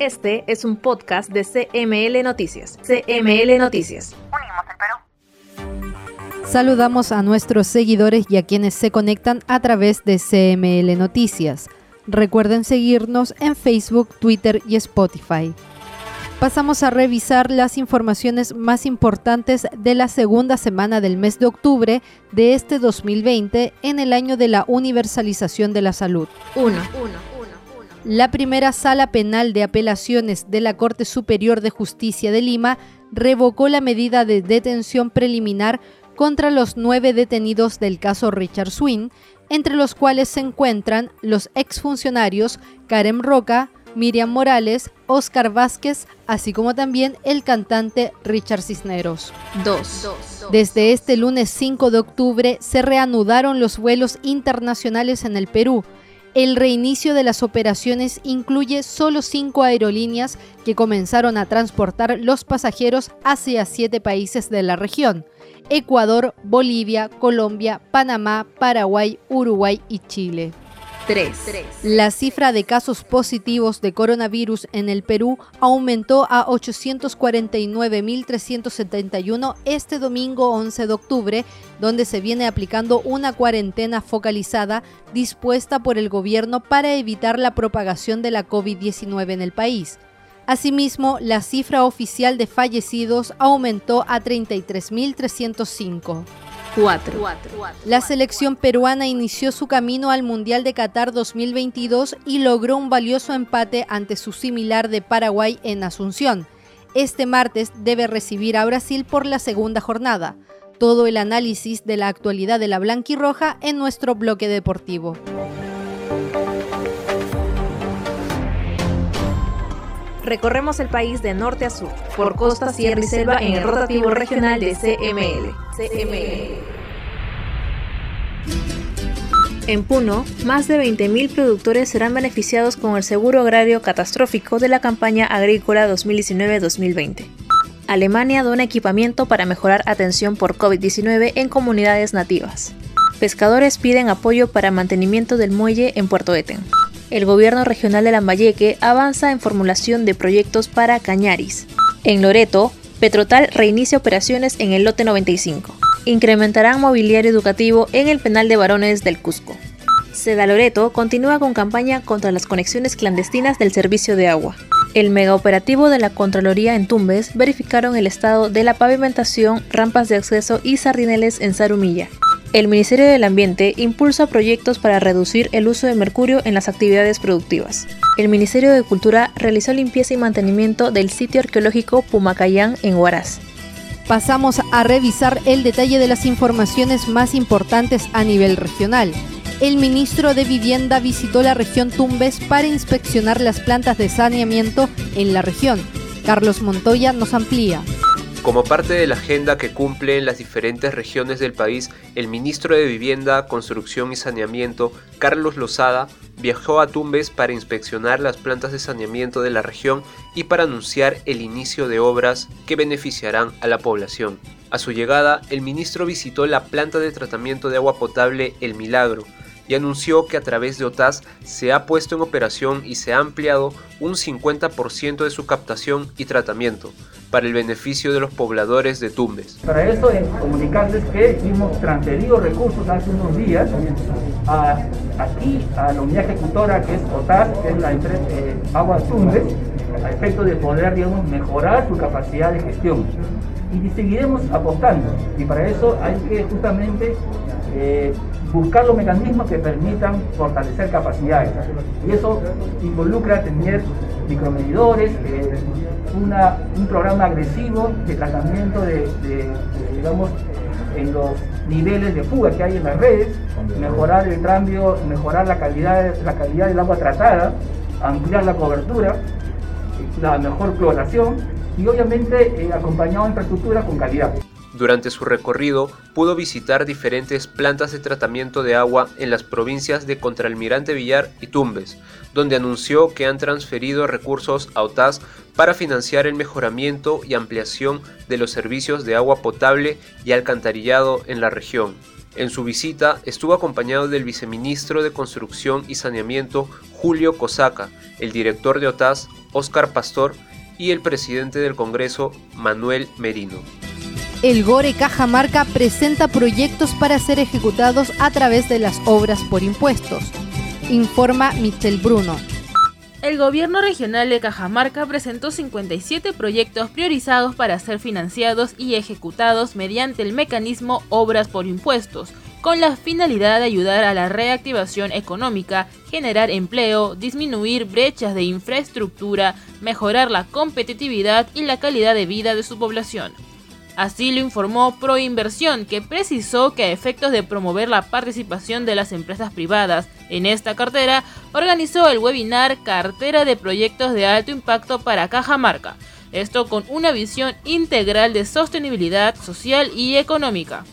Este es un podcast de CML Noticias. CML Noticias. Unimos el Perú. Saludamos a nuestros seguidores y a quienes se conectan a través de CML Noticias. Recuerden seguirnos en Facebook, Twitter y Spotify. Pasamos a revisar las informaciones más importantes de la segunda semana del mes de octubre de este 2020 en el año de la universalización de la salud. 1. La primera sala penal de apelaciones de la Corte Superior de Justicia de Lima revocó la medida de detención preliminar contra los nueve detenidos del caso Richard Swin, entre los cuales se encuentran los exfuncionarios Karen Roca, Miriam Morales, Oscar Vázquez, así como también el cantante Richard Cisneros. 2. Desde este lunes 5 de octubre se reanudaron los vuelos internacionales en el Perú, el reinicio de las operaciones incluye solo cinco aerolíneas que comenzaron a transportar los pasajeros hacia siete países de la región. Ecuador, Bolivia, Colombia, Panamá, Paraguay, Uruguay y Chile. 3. La cifra de casos positivos de coronavirus en el Perú aumentó a 849.371 este domingo 11 de octubre, donde se viene aplicando una cuarentena focalizada dispuesta por el gobierno para evitar la propagación de la COVID-19 en el país. Asimismo, la cifra oficial de fallecidos aumentó a 33.305. 4. La selección peruana inició su camino al Mundial de Qatar 2022 y logró un valioso empate ante su similar de Paraguay en Asunción. Este martes debe recibir a Brasil por la segunda jornada. Todo el análisis de la actualidad de la blanquirroja en nuestro bloque deportivo. Recorremos el país de norte a sur, por costa, sierra y selva en el rotativo regional de CML. CML. En Puno, más de 20.000 productores serán beneficiados con el seguro agrario catastrófico de la campaña agrícola 2019-2020. Alemania dona equipamiento para mejorar atención por COVID-19 en comunidades nativas. Pescadores piden apoyo para mantenimiento del muelle en Puerto Eten el gobierno regional de Lambayeque avanza en formulación de proyectos para Cañaris. En Loreto, Petrotal reinicia operaciones en el lote 95. Incrementarán mobiliario educativo en el penal de varones del Cusco. Seda Loreto continúa con campaña contra las conexiones clandestinas del servicio de agua. El megaoperativo de la Contraloría en Tumbes verificaron el estado de la pavimentación, rampas de acceso y sardineles en Zarumilla. El Ministerio del Ambiente impulsa proyectos para reducir el uso de mercurio en las actividades productivas. El Ministerio de Cultura realizó limpieza y mantenimiento del sitio arqueológico Pumacayán en Huaraz. Pasamos a revisar el detalle de las informaciones más importantes a nivel regional. El ministro de Vivienda visitó la región Tumbes para inspeccionar las plantas de saneamiento en la región. Carlos Montoya nos amplía. Como parte de la agenda que cumple en las diferentes regiones del país, el ministro de Vivienda, Construcción y Saneamiento, Carlos Lozada, viajó a Tumbes para inspeccionar las plantas de saneamiento de la región y para anunciar el inicio de obras que beneficiarán a la población. A su llegada, el ministro visitó la planta de tratamiento de agua potable El Milagro, y anunció que a través de OTAS se ha puesto en operación y se ha ampliado un 50% de su captación y tratamiento para el beneficio de los pobladores de Tumbes. Para eso, comunicarles que hemos transferido recursos hace unos días a, aquí a la unidad ejecutora que es OTAS, que es la empresa eh, Agua Tumbes, a efecto de poder digamos, mejorar su capacidad de gestión. Y seguiremos apostando. Y para eso hay que justamente eh, buscar los mecanismos que permitan fortalecer capacidades. Y eso involucra tener micromedidores, eh, un programa agresivo de tratamiento de, digamos, en los niveles de fuga que hay en las redes, mejorar el cambio, mejorar la calidad, la calidad del agua tratada, ampliar la cobertura, la mejor cloración y obviamente eh, acompañado de infraestructura con calidad. Durante su recorrido pudo visitar diferentes plantas de tratamiento de agua en las provincias de Contralmirante Villar y Tumbes, donde anunció que han transferido recursos a OTAS para financiar el mejoramiento y ampliación de los servicios de agua potable y alcantarillado en la región. En su visita estuvo acompañado del viceministro de Construcción y Saneamiento Julio Cosaca, el director de OTAS Óscar Pastor y el presidente del Congreso Manuel Merino. El Gore Cajamarca presenta proyectos para ser ejecutados a través de las obras por impuestos, informa Michel Bruno. El gobierno regional de Cajamarca presentó 57 proyectos priorizados para ser financiados y ejecutados mediante el mecanismo Obras por Impuestos, con la finalidad de ayudar a la reactivación económica, generar empleo, disminuir brechas de infraestructura, mejorar la competitividad y la calidad de vida de su población. Así lo informó Proinversión, que precisó que a efectos de promover la participación de las empresas privadas en esta cartera, organizó el webinar Cartera de Proyectos de Alto Impacto para Cajamarca. Esto con una visión integral de sostenibilidad social y económica.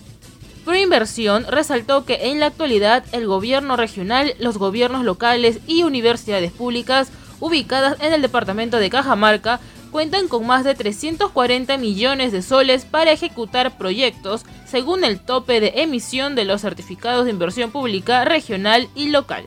Proinversión resaltó que en la actualidad el gobierno regional, los gobiernos locales y universidades públicas ubicadas en el departamento de Cajamarca cuentan con más de 340 millones de soles para ejecutar proyectos según el tope de emisión de los certificados de inversión pública regional y local.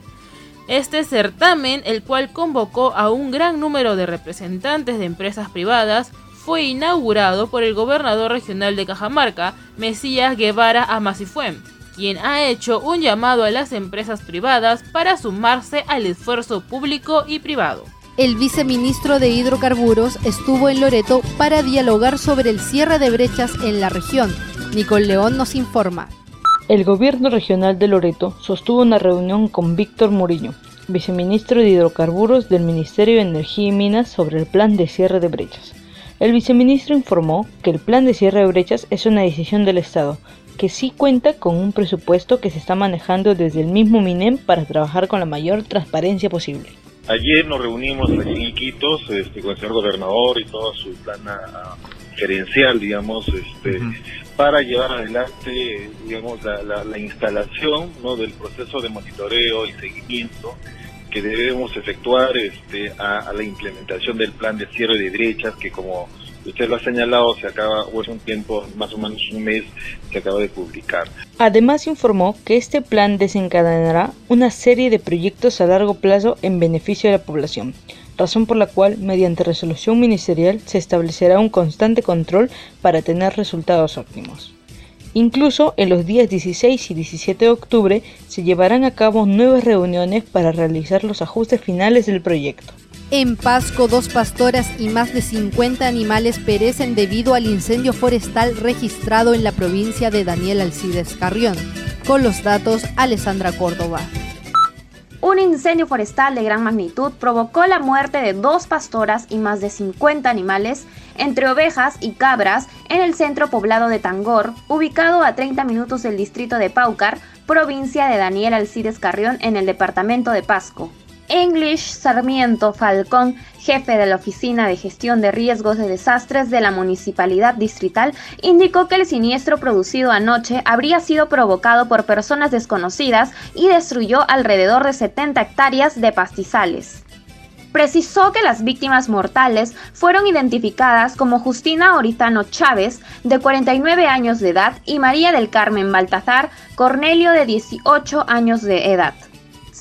Este certamen, el cual convocó a un gran número de representantes de empresas privadas, fue inaugurado por el gobernador regional de Cajamarca, Mesías Guevara Amasifuén, quien ha hecho un llamado a las empresas privadas para sumarse al esfuerzo público y privado el viceministro de Hidrocarburos estuvo en Loreto para dialogar sobre el cierre de brechas en la región. Nicole León nos informa. El gobierno regional de Loreto sostuvo una reunión con Víctor Murillo, viceministro de Hidrocarburos del Ministerio de Energía y Minas sobre el plan de cierre de brechas. El viceministro informó que el plan de cierre de brechas es una decisión del Estado, que sí cuenta con un presupuesto que se está manejando desde el mismo MINEM para trabajar con la mayor transparencia posible. Ayer nos reunimos aquí en Iquitos este, con el señor gobernador y toda su plana gerencial, digamos, este, para llevar adelante, digamos, la, instalación ¿no? del proceso de monitoreo y seguimiento que debemos efectuar este, a, la implementación del plan de cierre de derechas que como usted lo ha señalado, se acaba, o es un tiempo, más o menos un mes, que acaba de publicar. Además informó que este plan desencadenará una serie de proyectos a largo plazo en beneficio de la población, razón por la cual, mediante resolución ministerial, se establecerá un constante control para tener resultados óptimos. Incluso en los días 16 y 17 de octubre se llevarán a cabo nuevas reuniones para realizar los ajustes finales del proyecto. En Pasco, dos pastoras y más de 50 animales perecen debido al incendio forestal registrado en la provincia de Daniel Alcides Carrión. Con los datos, Alessandra Córdoba. Un incendio forestal de gran magnitud provocó la muerte de dos pastoras y más de 50 animales, entre ovejas y cabras, en el centro poblado de Tangor, ubicado a 30 minutos del distrito de Paucar, provincia de Daniel Alcides Carrión, en el departamento de Pasco. English Sarmiento Falcón, jefe de la Oficina de Gestión de Riesgos de Desastres de la Municipalidad Distrital, indicó que el siniestro producido anoche habría sido provocado por personas desconocidas y destruyó alrededor de 70 hectáreas de pastizales. Precisó que las víctimas mortales fueron identificadas como Justina Oritano Chávez, de 49 años de edad, y María del Carmen Baltazar Cornelio, de 18 años de edad.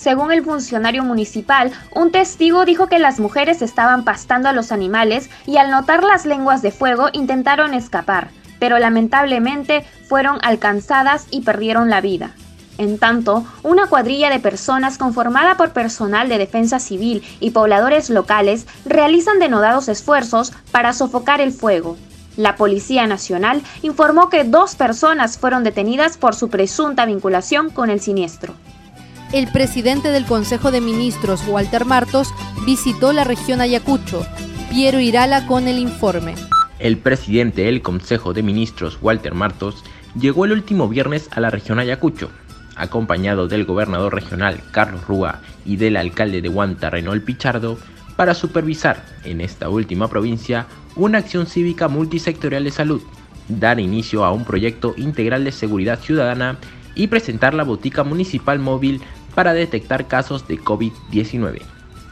Según el funcionario municipal, un testigo dijo que las mujeres estaban pastando a los animales y al notar las lenguas de fuego intentaron escapar, pero lamentablemente fueron alcanzadas y perdieron la vida. En tanto, una cuadrilla de personas conformada por personal de defensa civil y pobladores locales realizan denodados esfuerzos para sofocar el fuego. La Policía Nacional informó que dos personas fueron detenidas por su presunta vinculación con el siniestro el presidente del Consejo de Ministros, Walter Martos, visitó la región Ayacucho. Piero Irala con el informe. El presidente del Consejo de Ministros, Walter Martos, llegó el último viernes a la región Ayacucho, acompañado del gobernador regional Carlos Rúa y del alcalde de Huanta Renol Pichardo, para supervisar en esta última provincia una acción cívica multisectorial de salud, dar inicio a un proyecto integral de seguridad ciudadana y presentar la botica municipal móvil para detectar casos de COVID-19.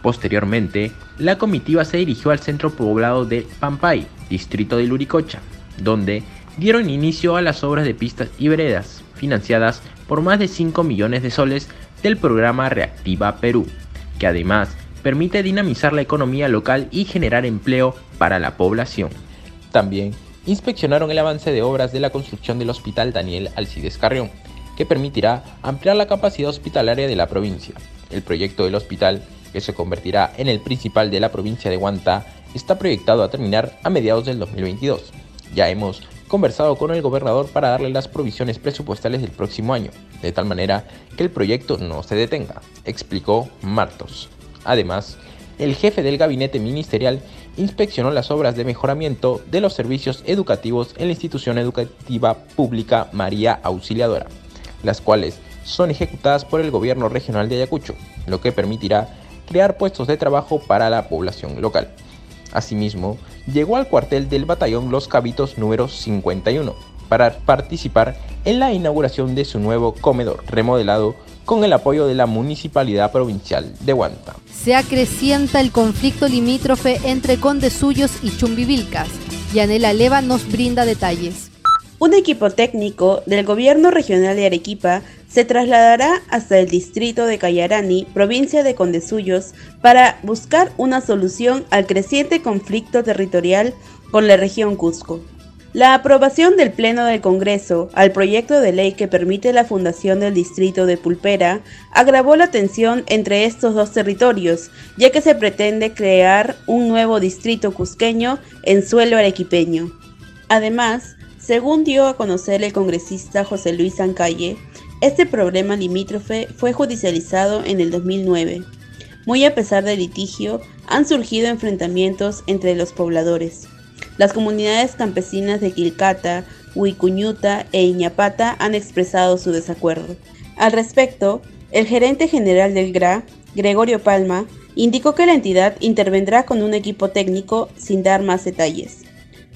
Posteriormente, la comitiva se dirigió al centro poblado de Pampay, distrito de Luricocha, donde dieron inicio a las obras de pistas y veredas, financiadas por más de 5 millones de soles del programa Reactiva Perú, que además permite dinamizar la economía local y generar empleo para la población. También inspeccionaron el avance de obras de la construcción del Hospital Daniel Alcides Carrión, que permitirá ampliar la capacidad hospitalaria de la provincia. El proyecto del hospital, que se convertirá en el principal de la provincia de Huanta, está proyectado a terminar a mediados del 2022. Ya hemos conversado con el gobernador para darle las provisiones presupuestales del próximo año, de tal manera que el proyecto no se detenga, explicó Martos. Además, el jefe del gabinete ministerial inspeccionó las obras de mejoramiento de los servicios educativos en la institución educativa pública María Auxiliadora, las cuales son ejecutadas por el gobierno regional de Ayacucho, lo que permitirá crear puestos de trabajo para la población local. Asimismo, llegó al cuartel del batallón Los Cabitos número 51 para participar en la inauguración de su nuevo comedor remodelado con el apoyo de la Municipalidad Provincial de Huanta. Se acrecienta el conflicto limítrofe entre Condesuyos y Chumbivilcas. Yanela Leva nos brinda detalles. Un equipo técnico del Gobierno Regional de Arequipa se trasladará hasta el distrito de Cayarani, provincia de Condesuyos, para buscar una solución al creciente conflicto territorial con la región Cusco. La aprobación del Pleno del Congreso al proyecto de ley que permite la fundación del distrito de Pulpera agravó la tensión entre estos dos territorios, ya que se pretende crear un nuevo distrito cusqueño en suelo arequipeño. Además, según dio a conocer el congresista José Luis Ancalle, este problema limítrofe fue judicializado en el 2009. Muy a pesar del litigio, han surgido enfrentamientos entre los pobladores. Las comunidades campesinas de Quilcata, Huicuñuta e Iñapata han expresado su desacuerdo. Al respecto, el gerente general del GRA, Gregorio Palma, indicó que la entidad intervendrá con un equipo técnico sin dar más detalles.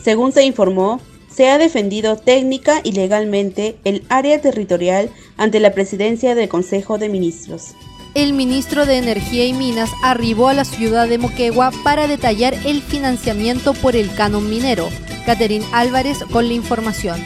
Según se informó, se ha defendido técnica y legalmente el área territorial ante la presidencia del Consejo de Ministros. El ministro de Energía y Minas arribó a la ciudad de Moquegua para detallar el financiamiento por el canon minero. Caterín Álvarez con la información.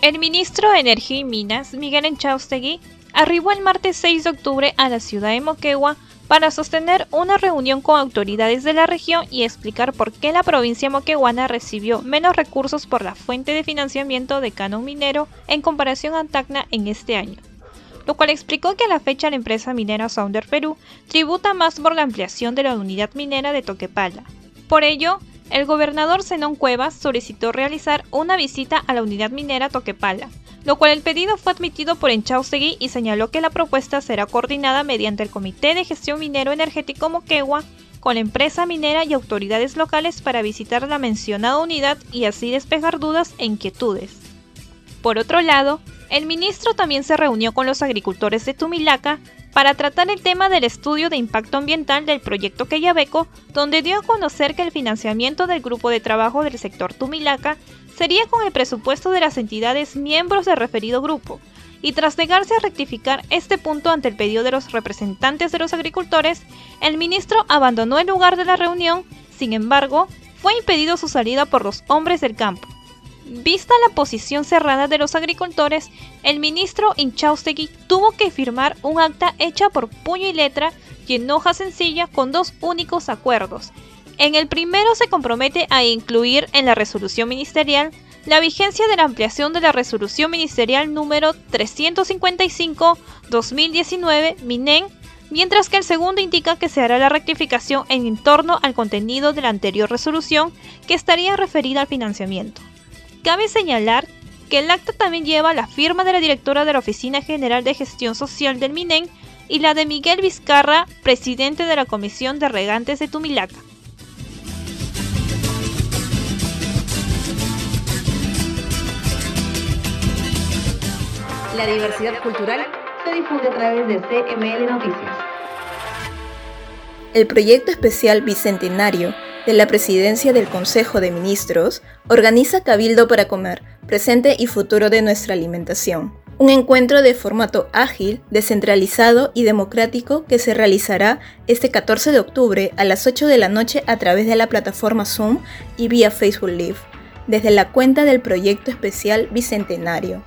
El ministro de Energía y Minas, Miguel Enchaustegui, arribó el martes 6 de octubre a la ciudad de Moquegua para sostener una reunión con autoridades de la región y explicar por qué la provincia moqueguana recibió menos recursos por la fuente de financiamiento de canon minero en comparación a Tacna en este año. Lo cual explicó que a la fecha la empresa minera Sounder Perú tributa más por la ampliación de la unidad minera de Toquepala. Por ello, el gobernador Zenón Cuevas solicitó realizar una visita a la unidad minera Toquepala, lo cual el pedido fue admitido por Enchaustegui y señaló que la propuesta será coordinada mediante el Comité de Gestión Minero Energético Moquegua con la empresa minera y autoridades locales para visitar la mencionada unidad y así despejar dudas e inquietudes. Por otro lado, el ministro también se reunió con los agricultores de Tumilaca para tratar el tema del estudio de impacto ambiental del proyecto Queyabeco, donde dio a conocer que el financiamiento del grupo de trabajo del sector Tumilaca sería con el presupuesto de las entidades miembros del referido grupo, y tras negarse a rectificar este punto ante el pedido de los representantes de los agricultores, el ministro abandonó el lugar de la reunión, sin embargo, fue impedido su salida por los hombres del campo. Vista la posición cerrada de los agricultores, el ministro Inchaustegui tuvo que firmar un acta hecha por puño y letra y en hoja sencilla con dos únicos acuerdos, en el primero se compromete a incluir en la resolución ministerial la vigencia de la ampliación de la resolución ministerial número 355-2019 MINEN, mientras que el segundo indica que se hará la rectificación en torno al contenido de la anterior resolución que estaría referida al financiamiento. Cabe señalar que el acta también lleva la firma de la directora de la Oficina General de Gestión Social del MINEN y la de Miguel Vizcarra, presidente de la Comisión de Regantes de Tumilaca. La diversidad cultural se difunde a través de CML Noticias. El proyecto especial Bicentenario de la Presidencia del Consejo de Ministros organiza Cabildo para Comer, presente y futuro de nuestra alimentación. Un encuentro de formato ágil, descentralizado y democrático que se realizará este 14 de octubre a las 8 de la noche a través de la plataforma Zoom y vía Facebook Live, desde la cuenta del proyecto especial Bicentenario.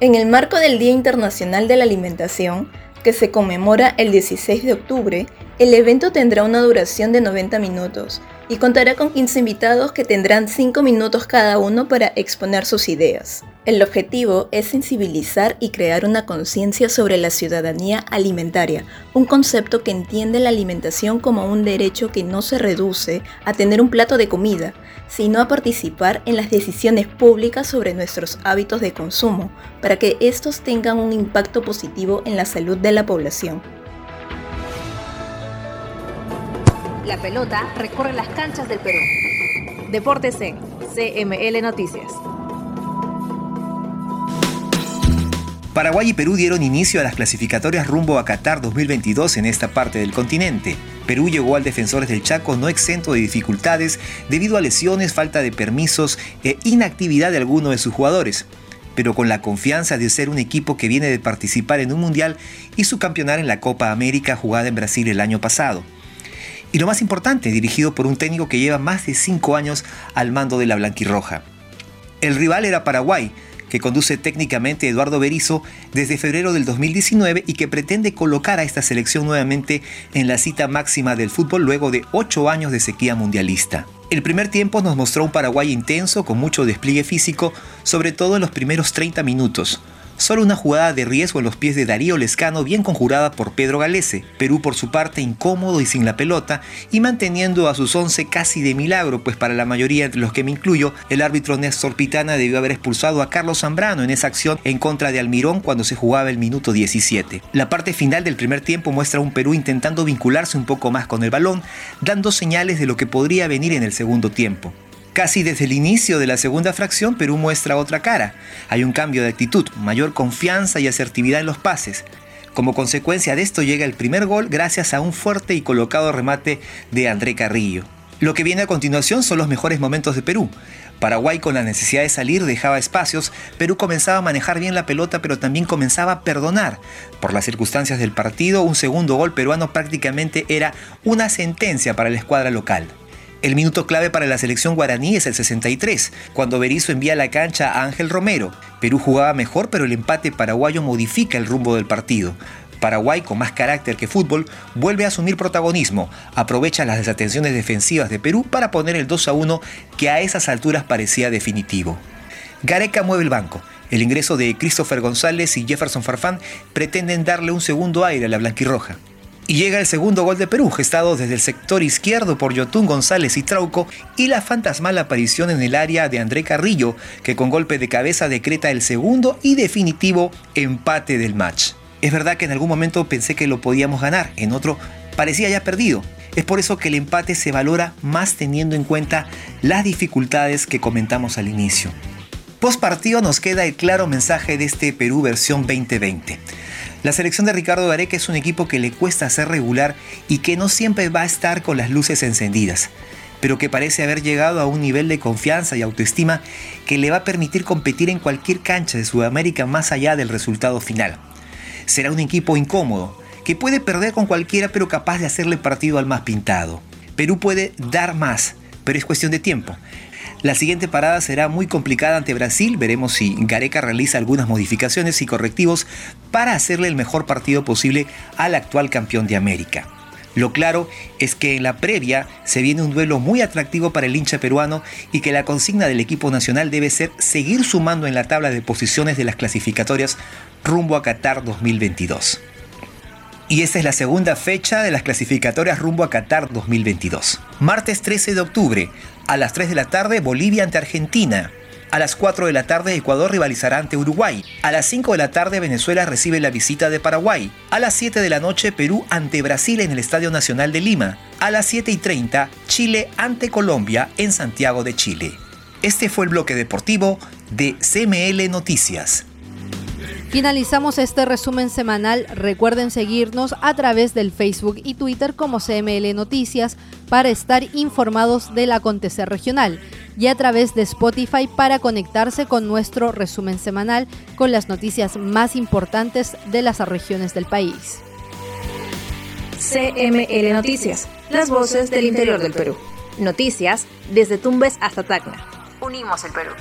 En el marco del Día Internacional de la Alimentación, que se conmemora el 16 de octubre, el evento tendrá una duración de 90 minutos y contará con 15 invitados que tendrán 5 minutos cada uno para exponer sus ideas. El objetivo es sensibilizar y crear una conciencia sobre la ciudadanía alimentaria, un concepto que entiende la alimentación como un derecho que no se reduce a tener un plato de comida, sino a participar en las decisiones públicas sobre nuestros hábitos de consumo, para que estos tengan un impacto positivo en la salud de la población. La pelota recorre las canchas del Perú. Deportes en CML Noticias. Paraguay y Perú dieron inicio a las clasificatorias rumbo a Qatar 2022 en esta parte del continente. Perú llegó al Defensores del Chaco no exento de dificultades debido a lesiones, falta de permisos e inactividad de algunos de sus jugadores, pero con la confianza de ser un equipo que viene de participar en un mundial y su campeonar en la Copa América jugada en Brasil el año pasado. Y lo más importante, dirigido por un técnico que lleva más de cinco años al mando de la Blanquirroja. El rival era Paraguay, que conduce técnicamente Eduardo Berizo desde febrero del 2019 y que pretende colocar a esta selección nuevamente en la cita máxima del fútbol luego de ocho años de sequía mundialista. El primer tiempo nos mostró un Paraguay intenso con mucho despliegue físico, sobre todo en los primeros 30 minutos, Solo una jugada de riesgo en los pies de Darío Lescano bien conjurada por Pedro Galese. Perú por su parte incómodo y sin la pelota y manteniendo a sus 11 casi de milagro, pues para la mayoría entre los que me incluyo, el árbitro Néstor Pitana debió haber expulsado a Carlos Zambrano en esa acción en contra de Almirón cuando se jugaba el minuto 17. La parte final del primer tiempo muestra a un Perú intentando vincularse un poco más con el balón, dando señales de lo que podría venir en el segundo tiempo. Casi desde el inicio de la segunda fracción, Perú muestra otra cara. Hay un cambio de actitud, mayor confianza y asertividad en los pases. Como consecuencia de esto llega el primer gol gracias a un fuerte y colocado remate de André Carrillo. Lo que viene a continuación son los mejores momentos de Perú. Paraguay con la necesidad de salir dejaba espacios, Perú comenzaba a manejar bien la pelota pero también comenzaba a perdonar. Por las circunstancias del partido, un segundo gol peruano prácticamente era una sentencia para la escuadra local. El minuto clave para la selección guaraní es el 63, cuando Berizzo envía a la cancha a Ángel Romero. Perú jugaba mejor, pero el empate paraguayo modifica el rumbo del partido. Paraguay, con más carácter que fútbol, vuelve a asumir protagonismo, aprovecha las desatenciones defensivas de Perú para poner el 2 a 1 que a esas alturas parecía definitivo. Gareca mueve el banco. El ingreso de Christopher González y Jefferson Farfán pretenden darle un segundo aire a la blanquirroja. Y llega el segundo gol de Perú, gestado desde el sector izquierdo por Yotún González y Trauco, y la fantasmal aparición en el área de André Carrillo, que con golpe de cabeza decreta el segundo y definitivo empate del match. Es verdad que en algún momento pensé que lo podíamos ganar, en otro parecía ya perdido. Es por eso que el empate se valora más teniendo en cuenta las dificultades que comentamos al inicio. Post partido nos queda el claro mensaje de este Perú versión 2020. La selección de Ricardo Gareca es un equipo que le cuesta ser regular y que no siempre va a estar con las luces encendidas, pero que parece haber llegado a un nivel de confianza y autoestima que le va a permitir competir en cualquier cancha de Sudamérica más allá del resultado final. Será un equipo incómodo, que puede perder con cualquiera pero capaz de hacerle partido al más pintado. Perú puede dar más, pero es cuestión de tiempo. La siguiente parada será muy complicada ante Brasil. Veremos si Gareca realiza algunas modificaciones y correctivos para hacerle el mejor partido posible al actual campeón de América. Lo claro es que en la previa se viene un duelo muy atractivo para el hincha peruano y que la consigna del equipo nacional debe ser seguir sumando en la tabla de posiciones de las clasificatorias rumbo a Qatar 2022. Y esta es la segunda fecha de las clasificatorias rumbo a Qatar 2022. Martes 13 de octubre, a las 3 de la tarde, Bolivia ante Argentina. A las 4 de la tarde, Ecuador rivalizará ante Uruguay. A las 5 de la tarde, Venezuela recibe la visita de Paraguay. A las 7 de la noche, Perú ante Brasil en el Estadio Nacional de Lima. A las 7 y 30, Chile ante Colombia en Santiago de Chile. Este fue el bloque deportivo de CML Noticias. Finalizamos este resumen semanal. Recuerden seguirnos a través del Facebook y Twitter como CML Noticias para estar informados del acontecer regional y a través de Spotify para conectarse con nuestro resumen semanal con las noticias más importantes de las regiones del país. CML Noticias, las voces del interior del Perú. Noticias desde Tumbes hasta Tacna. Unimos el Perú.